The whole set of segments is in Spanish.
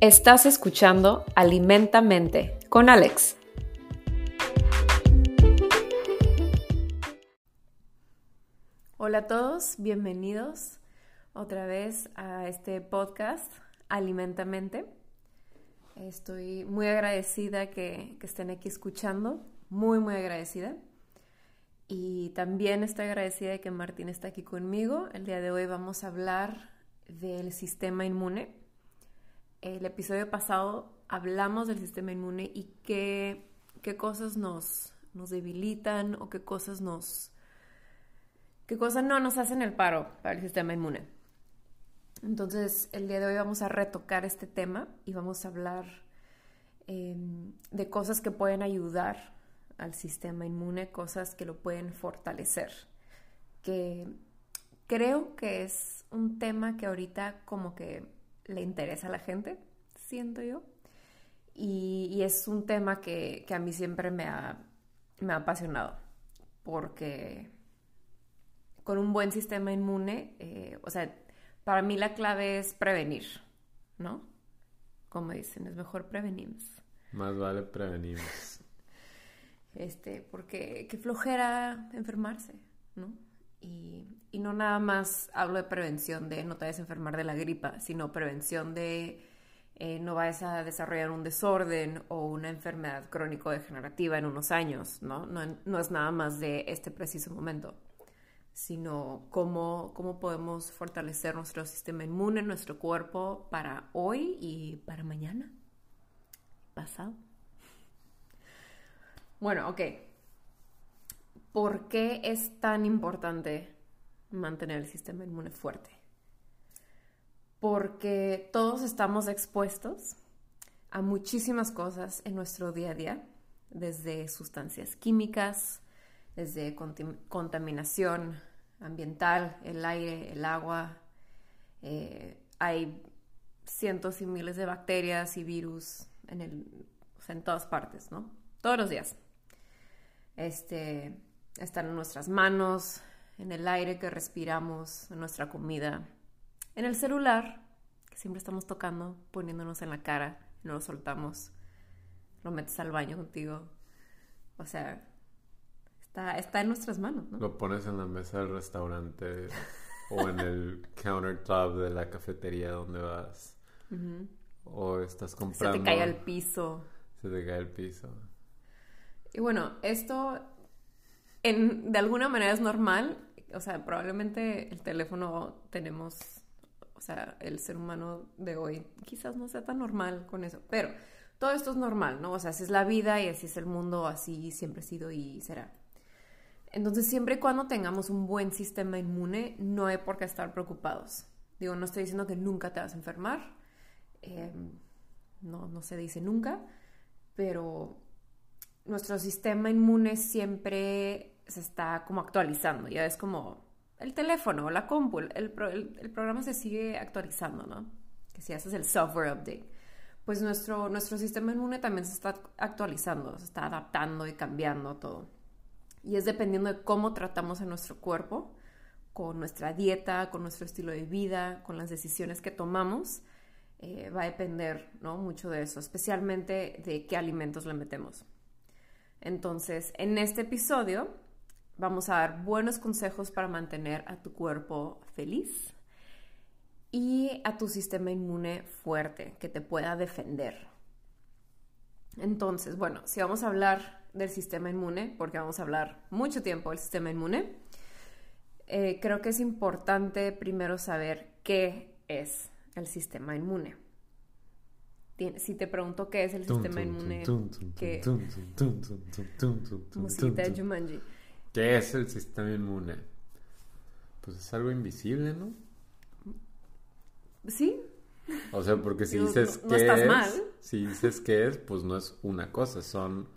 Estás escuchando Alimentamente con Alex. Hola a todos, bienvenidos otra vez a este podcast Alimentamente. Estoy muy agradecida que, estén aquí escuchando, muy, muy agradecida. Y también estoy agradecida de que Martín está aquí conmigo. El día de hoy vamos a hablar del sistema inmune. El episodio pasado hablamos del sistema inmune y qué, qué cosas nos, nos debilitan o qué cosas nos... qué cosas no nos hacen el paro para el sistema inmune. Entonces, el día de hoy vamos a retocar este tema y vamos a hablar em, de cosas que pueden ayudar al sistema inmune, cosas que lo pueden fortalecer. Que creo que es un tema que ahorita como que le interesa a la gente, siento yo. Y, es un tema que, a mí siempre me ha, me ha apasionado, porque con un buen sistema inmune, eh, o sea, para mí la clave es prevenir, ¿no? Como dicen, es mejor prevenimos. Más vale prevenimos. este, porque qué flojera enfermarse, ¿no? Y, no nada más hablo de prevención de no te vayas a enfermar de la gripa, sino prevención de eh, no vayas a desarrollar un desorden o una enfermedad crónico-degenerativa en unos años, ¿no? ¿no? es nada más de este preciso momento, sino cómo, cómo podemos fortalecer nuestro sistema inmune, nuestro cuerpo para hoy y para mañana, pasado. Bueno, ok. ¿Por qué es tan importante mantener el sistema inmune fuerte? Porque todos estamos expuestos a muchísimas cosas en nuestro día a día, desde sustancias químicas, desde contaminación ambiental, el aire, el agua. Eh, hay cientos y miles de bacterias y virus en, en todas partes, ¿no? Todos los días este, están en nuestras manos, en el aire que respiramos, en nuestra comida, en el celular, que siempre estamos tocando, poniéndonos en la cara, no lo soltamos, lo metes al baño contigo. O sea, está, está en nuestras manos, ¿no? Lo pones en la mesa del restaurante o en el countertop de la cafetería donde vas. O estás comprando. Se te cae al piso. Se te cae al piso. Y bueno, esto en, de alguna manera es normal. O sea, probablemente el teléfono tenemos, o sea, el ser humano de hoy quizás no sea tan normal con eso, pero todo esto es normal, ¿no? O sea, así es la vida y así es el mundo, así siempre ha sido y será. Entonces, siempre y cuando tengamos un buen sistema inmune, no hay por qué estar preocupados. Digo, no estoy diciendo que nunca te vas a enfermar, em, no, no se dice nunca, pero nuestro sistema inmune siempre se está como actualizando, ya es como el teléfono, la compu, el, programa se sigue actualizando, ¿no? Que si haces el software update, pues nuestro, nuestro sistema inmune también se está actualizando, se está adaptando y cambiando todo. Y es dependiendo de cómo tratamos a nuestro cuerpo, con nuestra dieta, con nuestro estilo de vida, con las decisiones que tomamos, eh, va a depender, ¿no? Mucho de eso, especialmente de qué alimentos le metemos. Entonces, en este episodio vamos a dar buenos consejos para mantener a tu cuerpo feliz y a tu sistema inmune fuerte, que te pueda defender. Entonces, bueno, si vamos a hablar del sistema inmune, porque vamos a hablar mucho tiempo del sistema inmune, eh, creo que es importante primero saber qué es el sistema inmune si te pregunto qué es el sistema inmune. Musiquita de Jumanji. ¿Qué es el sistema inmune? Pues es algo invisible, ¿no? Sí. O sea, porque si dices que es, mal. si dices que es, pues no es una cosa, son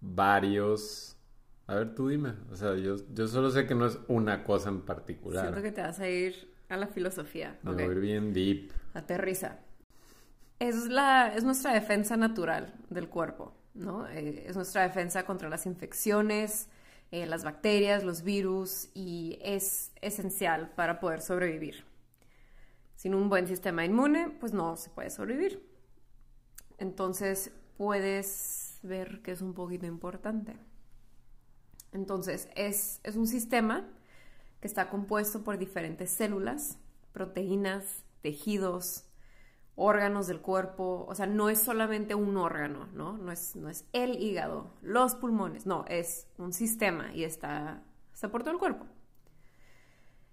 varios. A ver, tú dime. O sea, yo, yo solo sé que no es una cosa en particular. Siento que te vas a ir a la filosofía. Me voy a ir bien deep. Aterriza es, la, es nuestra defensa natural del cuerpo, ¿no? Eh, es nuestra defensa contra las infecciones, eh, las bacterias, los virus y es esencial para poder sobrevivir. Sin un buen sistema inmune, pues no se puede sobrevivir. Entonces puedes ver que es un poquito importante. Entonces es, es un sistema que está compuesto por diferentes células, proteínas, tejidos, órganos del cuerpo, o sea, no es solamente un órgano, ¿no? No es, no es el hígado, los pulmones, no, es un sistema y está, está por todo el cuerpo.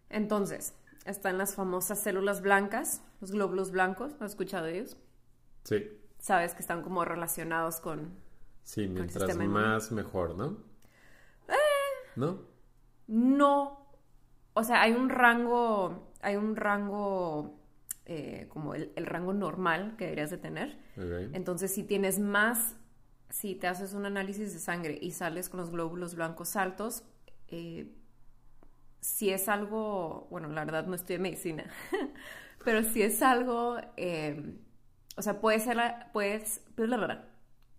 Entonces, están las famosas células blancas, los glóbulos blancos, ¿has escuchado de ellos? Sí. Sabes que están como relacionados con... Sí, mientras más mejor, ¿no? Eh. ¿No? No. O sea, hay un rango, hay un rango eh, como el, rango normal que deberías de tener. Entonces, si tienes más, si te haces un análisis de sangre y sales con los glóbulos blancos altos, eh, si es algo, bueno, la verdad no estoy en medicina, pero si es algo, eh, o sea, puede ser, puedes,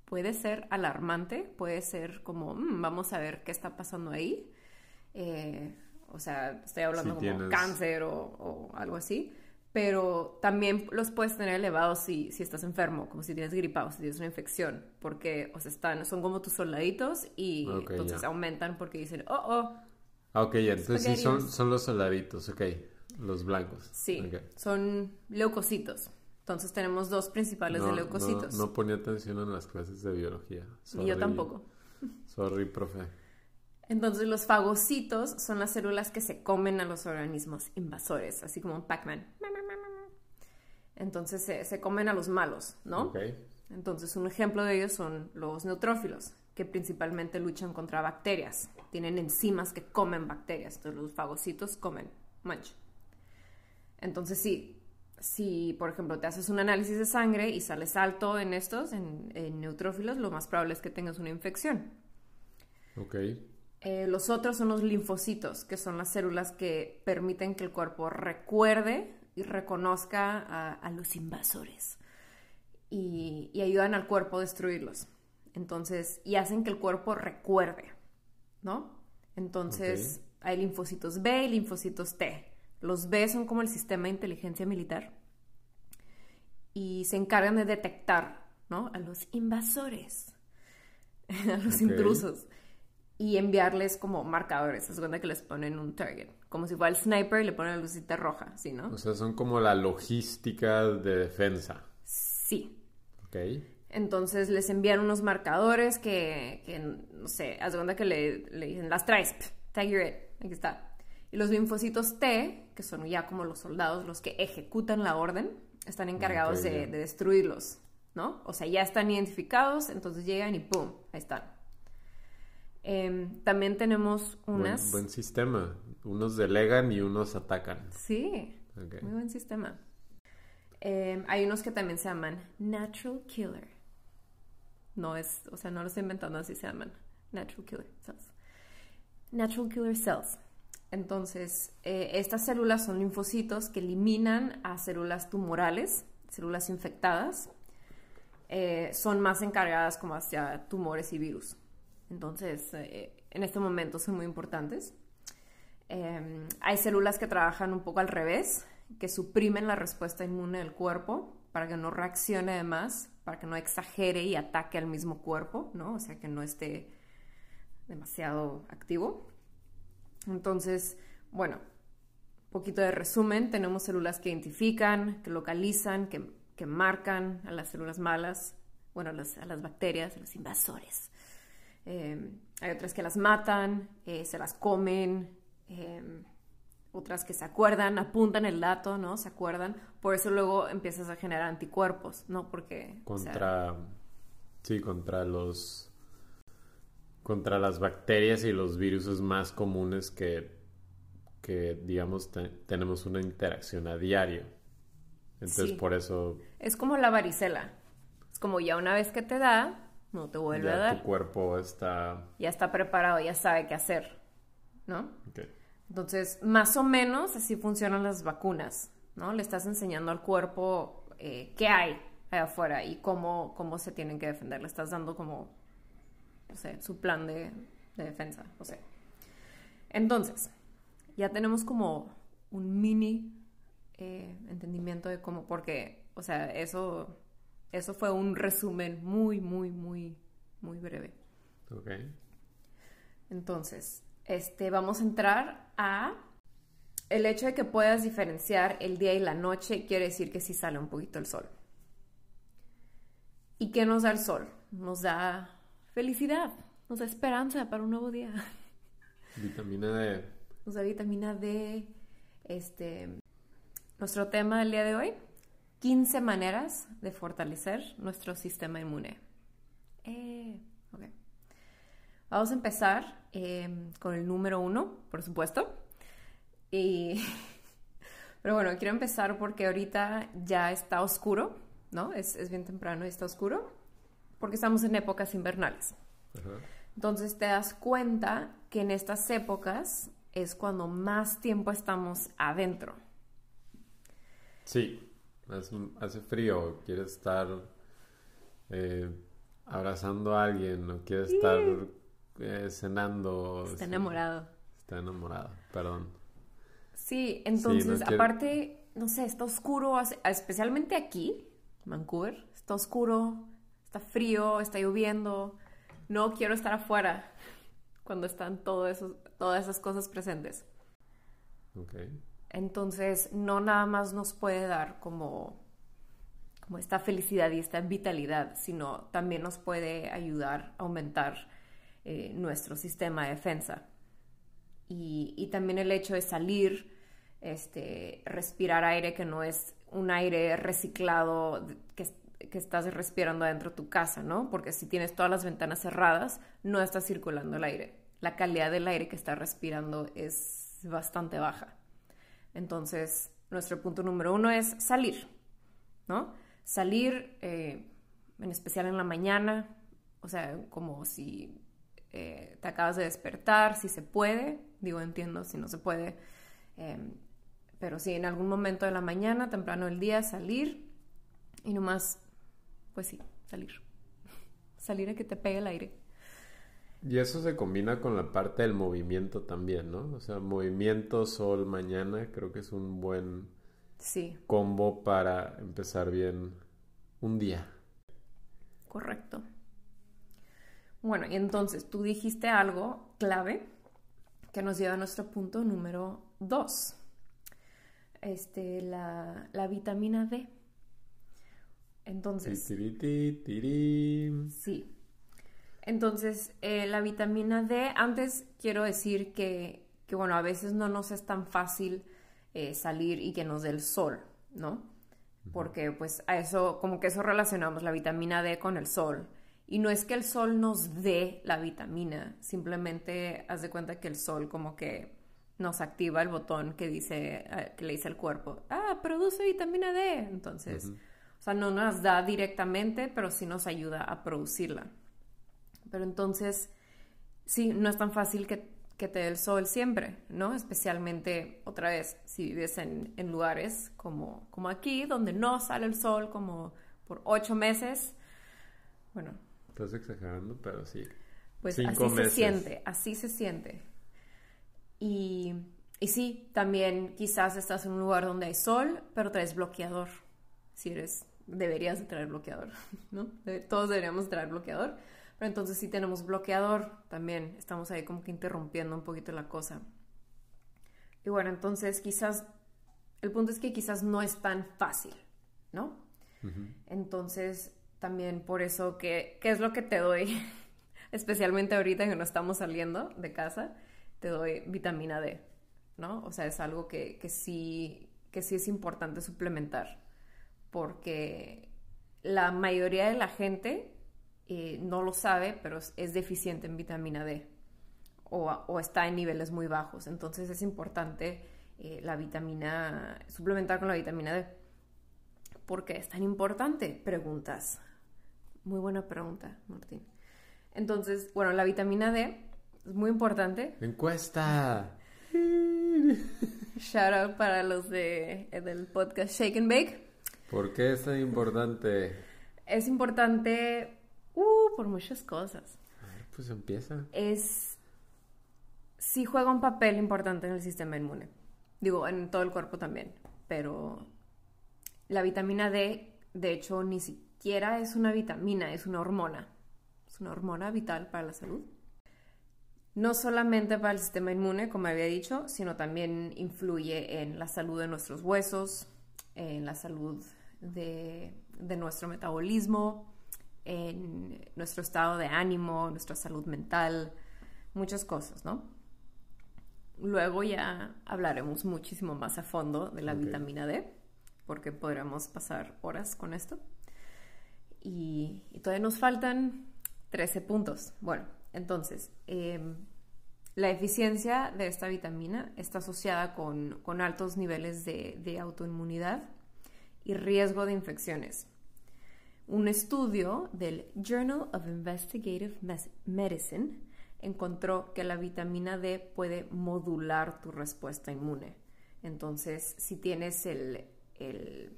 puede ser alarmante, puede ser como, mm, vamos a ver qué está pasando ahí. o sea, estoy hablando como cáncer o, o, algo así pero también los puedes tener elevados si, si estás enfermo, como si tienes gripa o si tienes una infección, porque o sea, están, son como tus soldaditos y entonces aumentan porque dicen, oh, oh. Ah, ok, ya, entonces sí son, son los soldaditos, ok, los blancos. Sí, son leucocitos. Entonces tenemos dos principales de leucocitos. No, no, ponía atención en las clases de biología. y yo tampoco. Sorry, profe. Entonces los fagocitos son las células que se comen a los organismos invasores, así como un Pac-Man. Entonces se, comen a los malos, ¿no? Entonces un ejemplo de ellos son los neutrófilos, que principalmente luchan contra bacterias. Tienen enzimas que comen bacterias, entonces los fagocitos comen, mancha. Entonces sí, si por ejemplo te haces un análisis de sangre y sales alto en estos, en, en neutrófilos, lo más probable es que tengas una infección. Ok. Eh, los otros son los linfocitos, que son las células que permiten que el cuerpo recuerde y reconozca a, los invasores y, ayudan al cuerpo a destruirlos. Entonces, y hacen que el cuerpo recuerde, ¿no? Entonces, hay linfocitos B y linfocitos T. Los B son como el sistema de inteligencia militar y se encargan de detectar, ¿no? A los invasores, a los intrusos y enviarles como marcadores. Es cuenta que les ponen un target. Como si fuera el sniper y le ponen la lucita roja, ¿sí, no? O sea, son como la logística de defensa. Sí. Ok. Entonces les envían unos marcadores que, que no sé, haz cuenta que le, le, dicen, las traes, tag your it, aquí está. Y los linfocitos T, que son ya como los soldados, los que ejecutan la orden, están encargados de, de destruirlos, ¿no? O sea, ya están identificados, entonces llegan y ¡pum! Ahí están. Em, también tenemos unas... Buen, sistema. Unos delegan y unos atacan. Sí. Muy buen sistema. Em, hay unos que también se llaman Natural Killer. No es, o sea, no lo estoy inventando así se llaman. Natural Killer Cells. Natural Killer Cells. Entonces, eh, estas células son linfocitos que eliminan a células tumorales, células infectadas. Eh, son más encargadas como hacia tumores y virus. Entonces, eh, en este momento son muy importantes. Em, hay células que trabajan un poco al revés, que suprimen la respuesta inmune del cuerpo para que no reaccione además, para que no exagere y ataque al mismo cuerpo, ¿no? O sea, que no esté demasiado activo. Entonces, bueno, un poquito de resumen, tenemos células que identifican, que localizan, que, marcan a las células malas, bueno, a las bacterias, a los invasores. Em, hay otras que las matan, eh, se las comen, em, otras que se acuerdan, apuntan el dato, ¿no? Se acuerdan. Por eso luego empiezas a generar anticuerpos, ¿no? Porque... Contra... sí, contra los... Contra las bacterias y los virus más comunes que, que digamos, tenemos una interacción a diario. Entonces, por eso... Es como la varicela. Es como ya una vez que te da, no te vuelve a dar. Tu cuerpo está... Ya está preparado, ya sabe qué hacer, ¿no? Entonces, más o menos así funcionan las vacunas, ¿no? Le estás enseñando al cuerpo eh, qué hay allá afuera y cómo, cómo se tienen que defender. Le estás dando como, no sé, su plan de, defensa, o sea. Entonces, ya tenemos como un mini eh, entendimiento de cómo, porque, o sea, eso Eso fue un resumen muy, muy, muy, muy breve. Ok. Entonces, este, vamos a entrar a el hecho de que puedas diferenciar el día y la noche quiere decir que sí sale un poquito el sol. ¿Y qué nos da el sol? Nos da felicidad, nos da esperanza para un nuevo día. Vitamina D. Nos da vitamina D. Este, nuestro tema del día de hoy, 15 maneras de fortalecer nuestro sistema inmune. Eh, Vamos a empezar em, con el número uno, por supuesto. Y, pero bueno, quiero empezar porque ahorita ya está oscuro, ¿no? Es, es bien temprano y está oscuro, porque estamos en épocas invernales. Entonces te das cuenta que en estas épocas es cuando más tiempo estamos adentro. Sí, hace, frío, quieres estar eh, abrazando a alguien, no quieres estar eh, cenando. Está enamorado. Está enamorado, perdón. Sí, entonces, aparte, no sé, está oscuro, especialmente aquí, Vancouver, está oscuro, está frío, está lloviendo. No quiero estar afuera cuando están todo eso, todas esas cosas presentes. Okay. Entonces, no nada más nos puede dar como, como esta felicidad y esta vitalidad, sino también nos puede ayudar a aumentar eh, nuestro sistema de defensa. Y, también el hecho de salir, este, respirar aire que no es un aire reciclado que, que estás respirando adentro de tu casa, ¿no? Porque si tienes todas las ventanas cerradas, no está circulando el aire. La calidad del aire que estás respirando es bastante baja. Entonces, nuestro punto número uno es salir, ¿no? Salir, eh, en especial en la mañana, o sea, como si eh, te acabas de despertar, si se puede, digo, entiendo si no se puede, em, pero si en algún momento de la mañana, temprano del día, salir y nomás, pues sí, salir. salir a que te pegue el aire. Y eso se combina con la parte del movimiento también, ¿no? O sea, movimiento sol mañana creo que es un buen sí. combo para empezar bien un día. Correcto. Bueno, y entonces tú dijiste algo clave que nos lleva a nuestro punto número dos. Este, la, vitamina D. Entonces. Sí. Entonces, eh, la vitamina D, antes quiero decir que, que, bueno, a veces no nos es tan fácil eh, salir y que nos dé el sol, ¿no? Porque pues a eso, como que eso relacionamos la vitamina D con el sol. Y no es que el sol nos dé la vitamina, simplemente haz de cuenta que el sol como que nos activa el botón que dice, eh, que le dice al cuerpo, ah, produce vitamina D. Entonces, o sea, no nos da directamente, pero sí nos ayuda a producirla. Pero entonces, sí, no es tan fácil que, te dé el sol siempre, ¿no? Especialmente, otra vez, si vives en, en lugares como, como aquí, donde no sale el sol como por ocho meses, bueno, Estás exagerando, pero sí. Pues así se siente, así se siente. Y, y sí, también quizás estás en un lugar donde hay sol, pero traes bloqueador. Si eres, deberías de traer bloqueador, ¿no? Todos deberíamos traer bloqueador. Pero entonces sí tenemos bloqueador, también estamos ahí como que interrumpiendo un poquito la cosa. Y bueno, entonces quizás, el punto es que quizás no es tan fácil, ¿no? Entonces, también por eso que, ¿qué es lo que te doy? Especialmente ahorita que no estamos saliendo de casa, te doy vitamina D, ¿no? O sea, es algo que, que sí, que sí es importante suplementar, porque la mayoría de la gente eh, no lo sabe, pero es, deficiente en vitamina D o, o, está en niveles muy bajos. Entonces es importante eh, la vitamina, suplementar con la vitamina D. ¿Por qué es tan importante? Preguntas. Muy buena pregunta, Martín. Entonces, bueno, la vitamina D es muy importante. Encuesta. Shout out para los de, eh, del podcast Shake and Bake. ¿Por qué es tan importante? Es importante por muchas cosas. A ver, pues empieza. Es. Sí juega un papel importante en el sistema inmune. Digo, en todo el cuerpo también. Pero la vitamina D, de hecho, ni siquiera es una vitamina, es una hormona. Es una hormona vital para la salud. No solamente para el sistema inmune, como había dicho, sino también influye en la salud de nuestros huesos, en la salud de, de nuestro metabolismo, en nuestro estado de ánimo, nuestra salud mental, muchas cosas, ¿no? Luego ya hablaremos muchísimo más a fondo de la vitamina D, porque podremos pasar horas con esto. Y, todavía nos faltan 13 puntos. Bueno, entonces, em, la eficiencia de esta vitamina está asociada con, altos niveles de, de autoinmunidad y riesgo de infecciones. Un estudio del Journal of Investigative Medicine encontró que la vitamina D puede modular tu respuesta inmune. Entonces, si tienes el, el,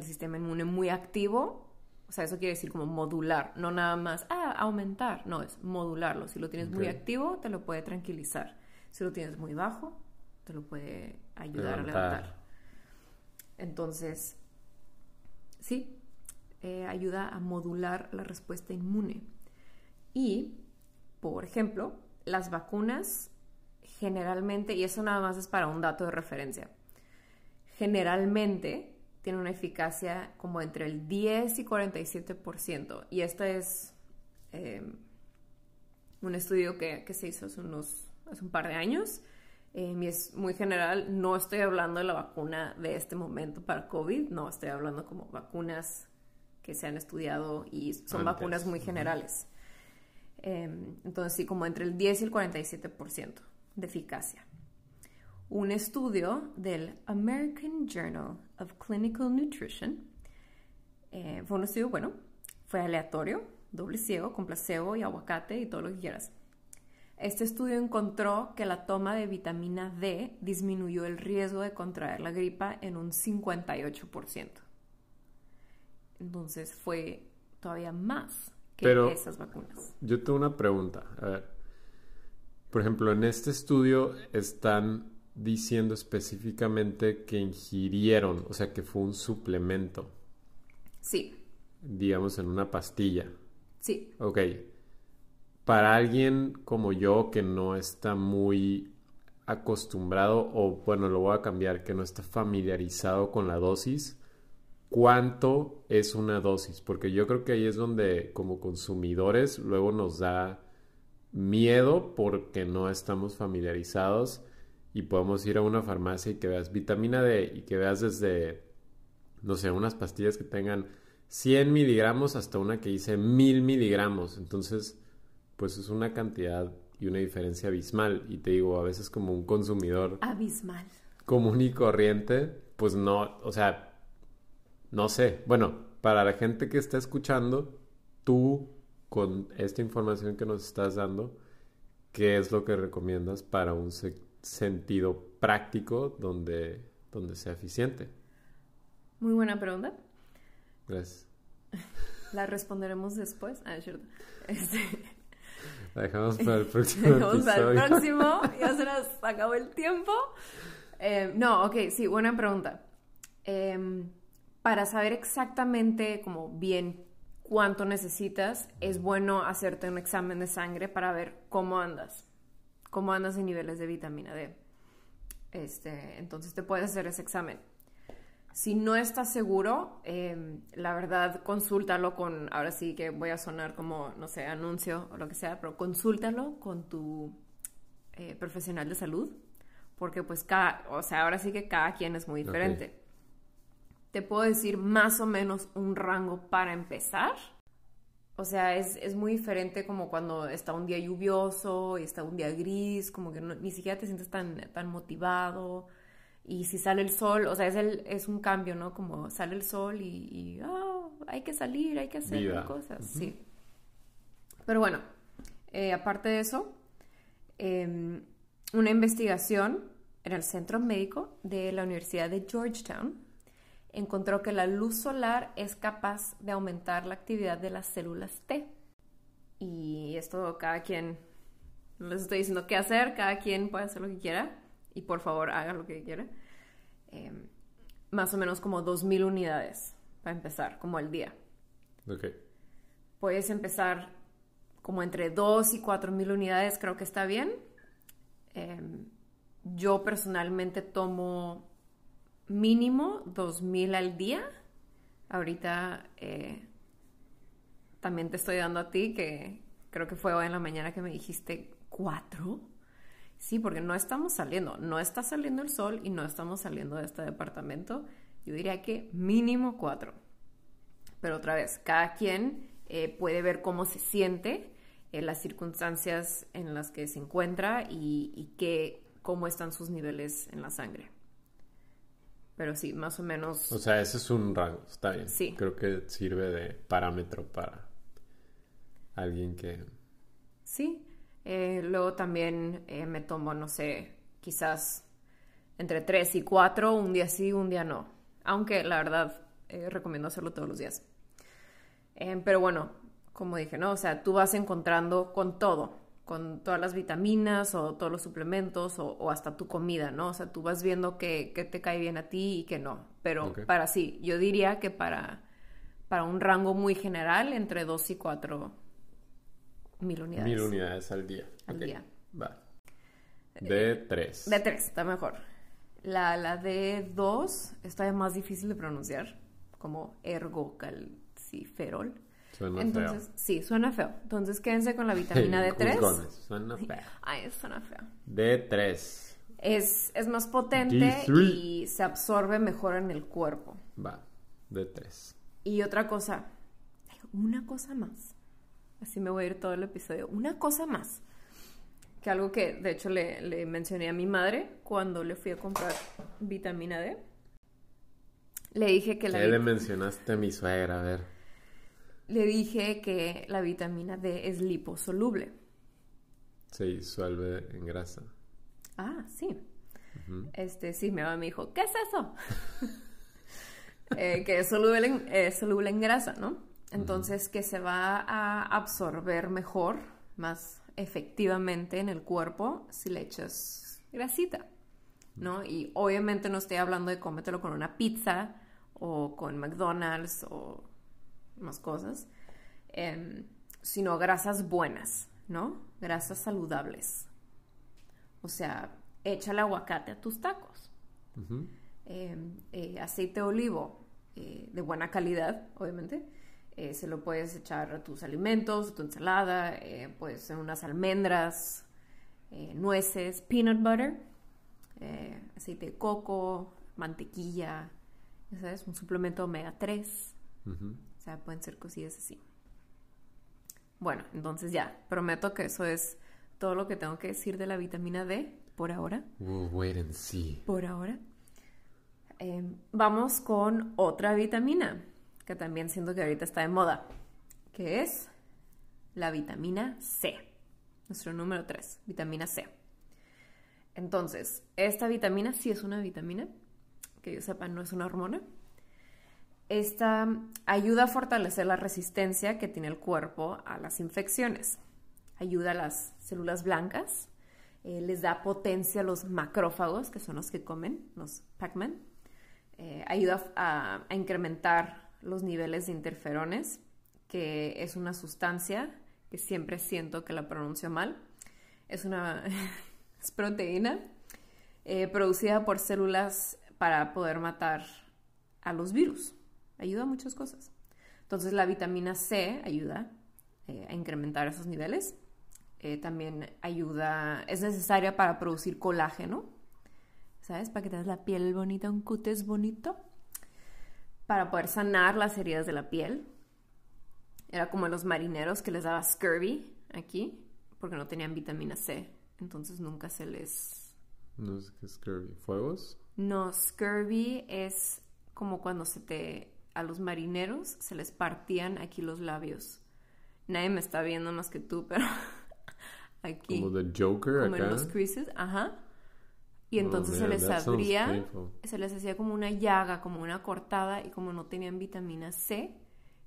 sistema inmune muy activo, o sea, eso quiere decir como modular, no nada más, ah, aumentar, no, es modularlo. Si lo tienes muy activo, te lo puede tranquilizar. Si lo tienes muy bajo, te lo puede ayudar a levantar. Entonces, sí, eh, ayuda a modular la respuesta inmune. Y por ejemplo, las vacunas generalmente, y eso nada más es para un dato de referencia, generalmente tienen una eficacia como entre el 10 y 47%. Y este es em, un estudio que, se hizo hace, unos, hace un par de años. Em, y es muy general, no estoy hablando de la vacuna de este momento para COVID, no, estoy hablando como vacunas que se han estudiado y son vacunas muy generales. Em, entonces, sí, como entre el 10 y el 47% de eficacia. Un estudio del American Journal of Clinical Nutrition eh, fue un estudio, bueno, fue aleatorio, doble ciego, con placebo y aguacate y todo lo que quieras. Este estudio encontró que la toma de vitamina D disminuyó el riesgo de contraer la gripa en un 58%. Entonces fue todavía más pero esas vacunas. Yo tengo una pregunta. A ver, por ejemplo, en este estudio están diciendo específicamente que ingirieron, o sea, que fue un suplemento. Sí. Digamos, en una pastilla. Sí. Ok. Para alguien como yo que no está muy acostumbrado, o bueno, lo voy a cambiar, que no está familiarizado con la dosis, cuánto es una dosis, porque yo creo que ahí es donde como consumidores luego nos da miedo porque no estamos familiarizados y podemos ir a una farmacia y que veas vitamina D y que veas desde, no sé, unas pastillas que tengan 100 miligramos hasta una que dice 1000 miligramos. Entonces, pues es una cantidad y una diferencia abismal. Y te digo, a veces como un consumidor... Abismal. Común y corriente, pues no, o sea, no sé, bueno, para la gente que está escuchando, tú con esta información que nos estás dando, ¿qué es lo que recomiendas para un sentido práctico donde, donde sea eficiente? Muy buena pregunta. Gracias. La responderemos después. Ah, es cierto. Este... La dejamos para el próximo. dejamos para el próximo. Ya se nos acabó el tiempo. Eh, no, ok, sí, buena pregunta. Eh, para saber exactamente como bien cuánto necesitas, es bueno hacerte un examen de sangre para ver cómo andas, cómo andas en niveles de vitamina D. Este, entonces te puedes hacer ese examen. Si no estás seguro, em, la verdad, consúltalo con, ahora sí que voy a sonar como, no sé, anuncio o lo que sea, pero consúltalo con tu eh, profesional de salud, porque pues cada, o sea, ahora sí que cada quien es muy diferente te puedo decir más o menos un rango para empezar. O sea, es, muy diferente como cuando está un día lluvioso y está un día gris, como que ni siquiera te sientes tan, tan motivado. Y si sale el sol, o sea, es, el, es un cambio, ¿no? Como sale el sol y, oh, hay que salir, hay que hacer cosas. Sí. Pero bueno, eh, aparte de eso, em, una investigación en el centro médico de la Universidad de Georgetown encontró que la luz solar es capaz de aumentar la actividad de las células T. Y esto cada quien, no les estoy diciendo qué hacer, cada quien puede hacer lo que quiera y por favor haga lo que quiera. Em, más o menos como 2.000 unidades para empezar, como al día. Ok. Puedes empezar como entre 2 y 4 mil unidades, creo que está bien. Em, yo personalmente tomo mínimo 2 mil al día. Ahorita eh, también te estoy dando a ti, que creo que fue hoy en la mañana que me dijiste 4. Sí, porque no estamos saliendo, no está saliendo el sol y no estamos saliendo de este departamento. Yo diría que mínimo 4. Pero otra vez, cada quien eh, puede ver cómo se siente, en las circunstancias en las que se encuentra y, y cómo están sus niveles en la sangre. Pero sí, más o menos. O sea, ese es un rango, está bien. Sí. Creo que sirve de parámetro para alguien que. Sí. Eh, luego también eh, me tomo, no sé, quizás entre 3 y 4, un día sí, un día no. Aunque la verdad recomiendo hacerlo todos los días. Eh, pero bueno, como dije, ¿no? O sea, tú vas encontrando con todo, con todas las vitaminas o todos los suplementos o, hasta tu comida, ¿no? O sea, tú vas viendo que, te cae bien a ti y que no. Pero para sí, yo diría que para, para un rango muy general, entre 2 y 4 mil unidades. Mil unidades al día. Al día. Va. De 3. De 3, está mejor. La, la de 2 está más difícil de pronunciar, como ergocal ferol. Suena Entonces, feo. sí, suena feo. Entonces, quédense con la vitamina D3. Suena feo. Ay, suena feo. D3. Es, es más potente y se absorbe mejor en el cuerpo. Va, D3. Y otra cosa, una cosa más. Así me voy a ir todo el episodio. Una cosa más. Que algo que de hecho le, le mencioné a mi madre cuando le fui a comprar vitamina D. Le dije que la... ¿Qué le mencionaste a mi suegra? A ver le dije que la vitamina D es liposoluble. Se disuelve en grasa. Ah, sí. Este, sí, mi mamá me dijo, ¿qué es eso? Eh, que es soluble, en, soluble en grasa, ¿no? Entonces, que se va a absorber mejor, más efectivamente en el cuerpo si le echas grasita, ¿no? Y obviamente no estoy hablando de cómetelo con una pizza o con McDonald's o más cosas, em, sino grasas buenas, ¿no? Grasas saludables. O sea, echa el aguacate a tus tacos. Em, eh, aceite de olivo eh, de buena calidad, obviamente. Eh, se lo puedes echar a tus alimentos, a tu ensalada, puedes ser unas almendras, nueces, peanut butter, aceite de coco, mantequilla, ¿sabes? Un suplemento omega 3. O sea, pueden ser cosillas así. Bueno, entonces ya, prometo que eso es todo lo que tengo que decir de la vitamina D por ahora. We'll wait and see. Por ahora. Em, vamos con otra vitamina que también siento que ahorita está de moda, que es la vitamina C. Nuestro número 3, vitamina C. Entonces, esta vitamina sí es una vitamina, que yo sepa, no es una hormona. Esta ayuda a fortalecer la resistencia que tiene el cuerpo a las infecciones. Ayuda a las células blancas, eh, les da potencia a los macrófagos, que son los que comen, los Pac-Man. Eh, ayuda a, incrementar los niveles de interferones, que es una sustancia que siempre siento que la pronuncio mal. Es una proteína eh, producida por células para poder matar a los virus ayuda a muchas cosas. Entonces la vitamina C ayuda eh, a incrementar esos niveles. Eh, también ayuda, es necesaria para producir colágeno, ¿sabes? Para que tengas la piel bonita, un cutis bonito. Para poder sanar las heridas de la piel. Era como los marineros que les daba scurvy aquí, porque no tenían vitamina C. Entonces nunca se les... No es que scurvy. ¿Fuegos? No, scurvy es como cuando se te a los marineros se les partían aquí los labios. Nadie me está viendo más que tú, pero aquí. Como de Joker como en los creases, ajá. Y oh, entonces se les abría, se les hacía como una llaga, como una cortada, y como no tenían vitamina C,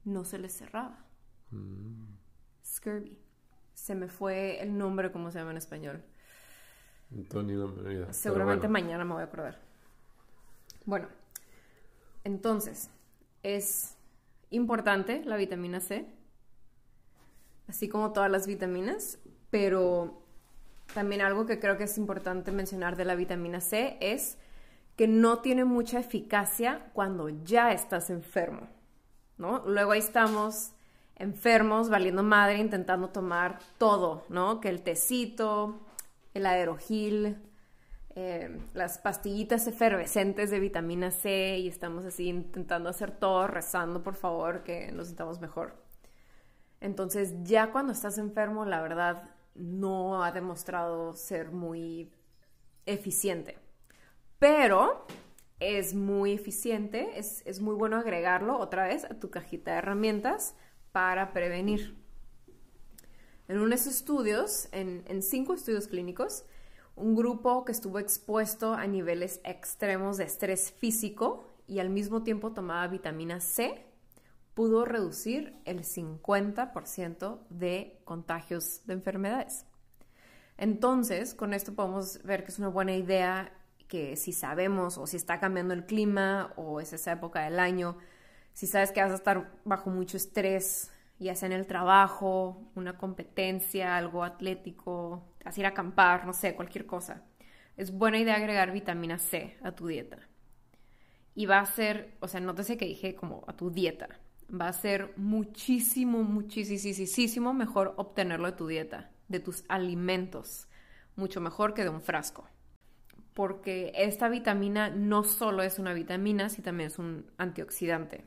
no se les cerraba. Mm. Scurvy. Se me fue el nombre, ¿cómo se llama en español? Antonio Seguramente mañana me voy a acordar. Bueno, entonces, es importante la vitamina C, así como todas las vitaminas, pero también algo que creo que es importante mencionar de la vitamina C es que no tiene mucha eficacia cuando ya estás enfermo, ¿no? Luego ahí estamos enfermos, valiendo madre, intentando tomar todo, ¿no? Que el tecito, el aerogil, eh, las pastillitas efervescentes de vitamina C y estamos así intentando hacer todo, rezando por favor que nos sintamos mejor. Entonces ya cuando estás enfermo, la verdad no ha demostrado ser muy eficiente. Pero es muy eficiente, es, muy bueno agregarlo otra vez a tu cajita de herramientas para prevenir. En unos estudios, en cinco estudios clínicos, un grupo que estuvo expuesto a niveles extremos de estrés físico y al mismo tiempo tomaba vitamina C, pudo reducir el 50% de contagios de enfermedades. Entonces, con esto podemos ver que es una buena idea que si sabemos o si está cambiando el clima o es esa época del año, si sabes que vas a estar bajo mucho estrés, ya sea en el trabajo, una competencia, algo atlético, así ir a acampar, no sé, cualquier cosa. Es buena idea agregar vitamina C a tu dieta. Y va a ser, o sea, nótese que dije como a tu dieta. Va a ser muchísimo, muchísimo mejor obtenerlo de tu dieta, de tus alimentos. Mucho mejor que de un frasco. Porque esta vitamina no solo es una vitamina, sino también es un antioxidante.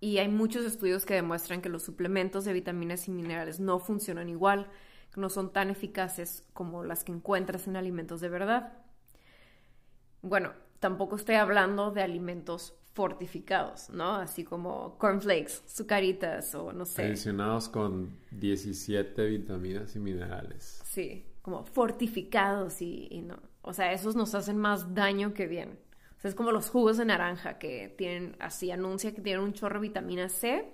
Y hay muchos estudios que demuestran que los suplementos de vitaminas y minerales no funcionan igual no son tan eficaces como las que encuentras en alimentos de verdad. Bueno, tampoco estoy hablando de alimentos fortificados, ¿no? Así como cornflakes, sucaritas o no sé. Adicionados con 17 vitaminas y minerales. Sí, como fortificados y, y, no. O sea, esos nos hacen más daño que bien. O sea, es como los jugos de naranja que tienen, así anuncia que tienen un chorro de vitamina C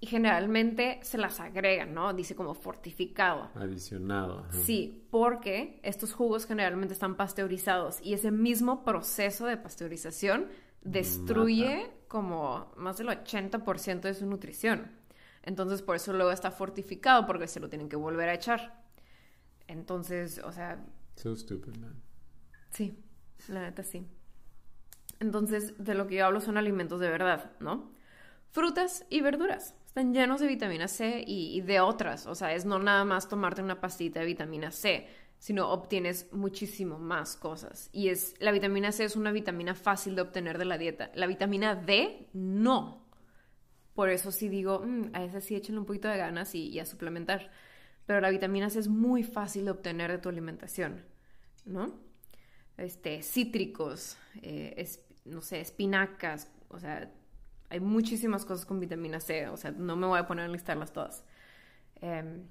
y generalmente se las agregan, ¿no? Dice como fortificado. Adicionado. Sí, porque estos jugos generalmente están pasteurizados y ese mismo proceso de pasteurización destruye como más del 80% de su nutrición. Entonces por eso luego está fortificado porque se lo tienen que volver a echar. Entonces, o sea... So stupid, man. Sí, la neta sí. Entonces, de lo que yo hablo son alimentos de verdad, ¿no? Frutas y verduras. Están llenos de vitamina C y, de otras. O sea, es no nada más tomarte una pastita de vitamina C, sino obtienes muchísimo más cosas. Y es la vitamina C es una vitamina fácil de obtener de la dieta. La vitamina D no. Por eso sí digo, mm, a esa sí échenle un poquito de ganas y, a suplementar. Pero la vitamina C es muy fácil de obtener de tu alimentación, ¿no? Este, cítricos, eh, no sé, espinacas, o sea, hay muchísimas cosas con vitamina C, o sea, no me voy a poner a listarlas todas. Em,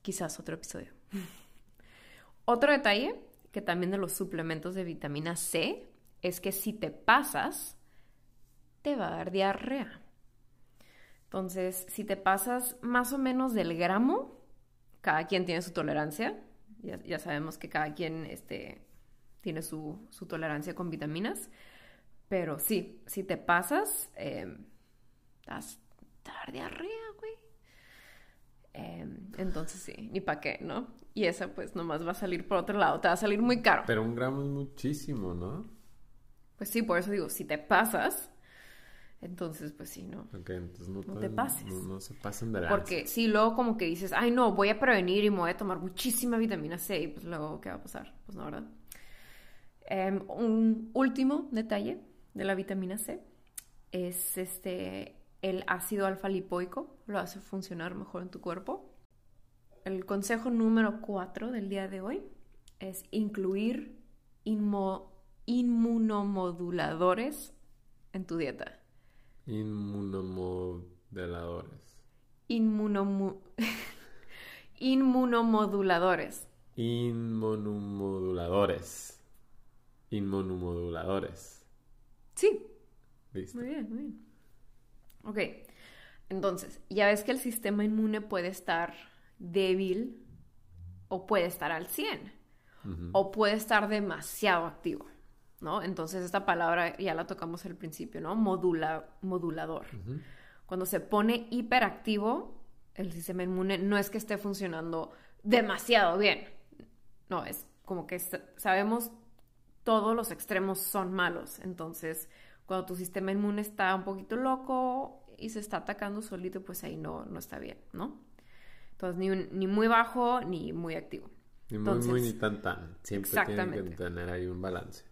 quizás otro episodio. otro detalle que también de los suplementos de vitamina C es que si te pasas, te va a dar diarrea. Entonces, si te pasas más o menos del gramo, cada quien tiene su tolerancia. Ya, sabemos que cada quien este, tiene su, su tolerancia con vitaminas. Pero sí, si te pasas, eh, das diarrea, güey. Em, entonces sí, ni para qué, ¿no? Y esa pues nomás va a salir por otro lado, te va a salir muy caro. Pero un gramo es muchísimo, ¿no? Pues sí, por eso digo, si te pasas, entonces pues sí, ¿no? Ok, entonces no, te pases. No, se pasen de la Porque sí, luego como que dices, ay no, voy a prevenir y me voy a tomar muchísima vitamina C y pues luego, ¿qué va a pasar? Pues no, ¿verdad? Em, un último detalle de la vitamina C es este, el ácido alfa lipoico, lo hace funcionar mejor en tu cuerpo. El consejo número 4 del día de hoy es incluir inmunomoduladores en tu dieta. Inmunomoduladores. inmunomoduladores. Inmunomoduladores. Inmunomoduladores. Sí. Muy bien, muy bien. Ok. Entonces, ya ves que el sistema inmune puede estar débil o puede estar al 100 o puede estar demasiado activo. ¿no? Entonces esta palabra ya la tocamos al principio, ¿no? Modula, modulador. Cuando se pone hiperactivo, el sistema inmune no es que esté funcionando demasiado bien. No, es como que sabemos todos los extremos son malos. Entonces, cuando tu sistema inmune está un poquito loco y se está atacando solito, pues ahí no, no está bien, ¿no? Entonces, ni, ni muy bajo ni muy activo. Ni muy, muy, ni tan, tan. Siempre tiene que tener ahí un balance.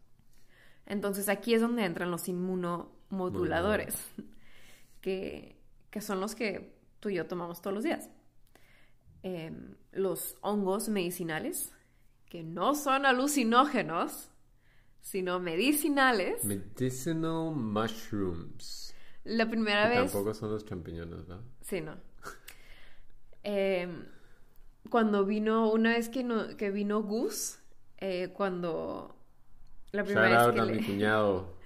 Entonces, aquí es donde entran los inmunomoduladores, que, que son los que tú y yo tomamos todos los días. Em, los hongos medicinales, que no son alucinógenos, sino medicinales. Medicinal mushrooms. La primera vez. Tampoco son los champiñones, ¿no? Sí, no. Em, cuando vino, una vez que, no, que vino Gus, eh, cuando. La primera vez que. a mi cuñado.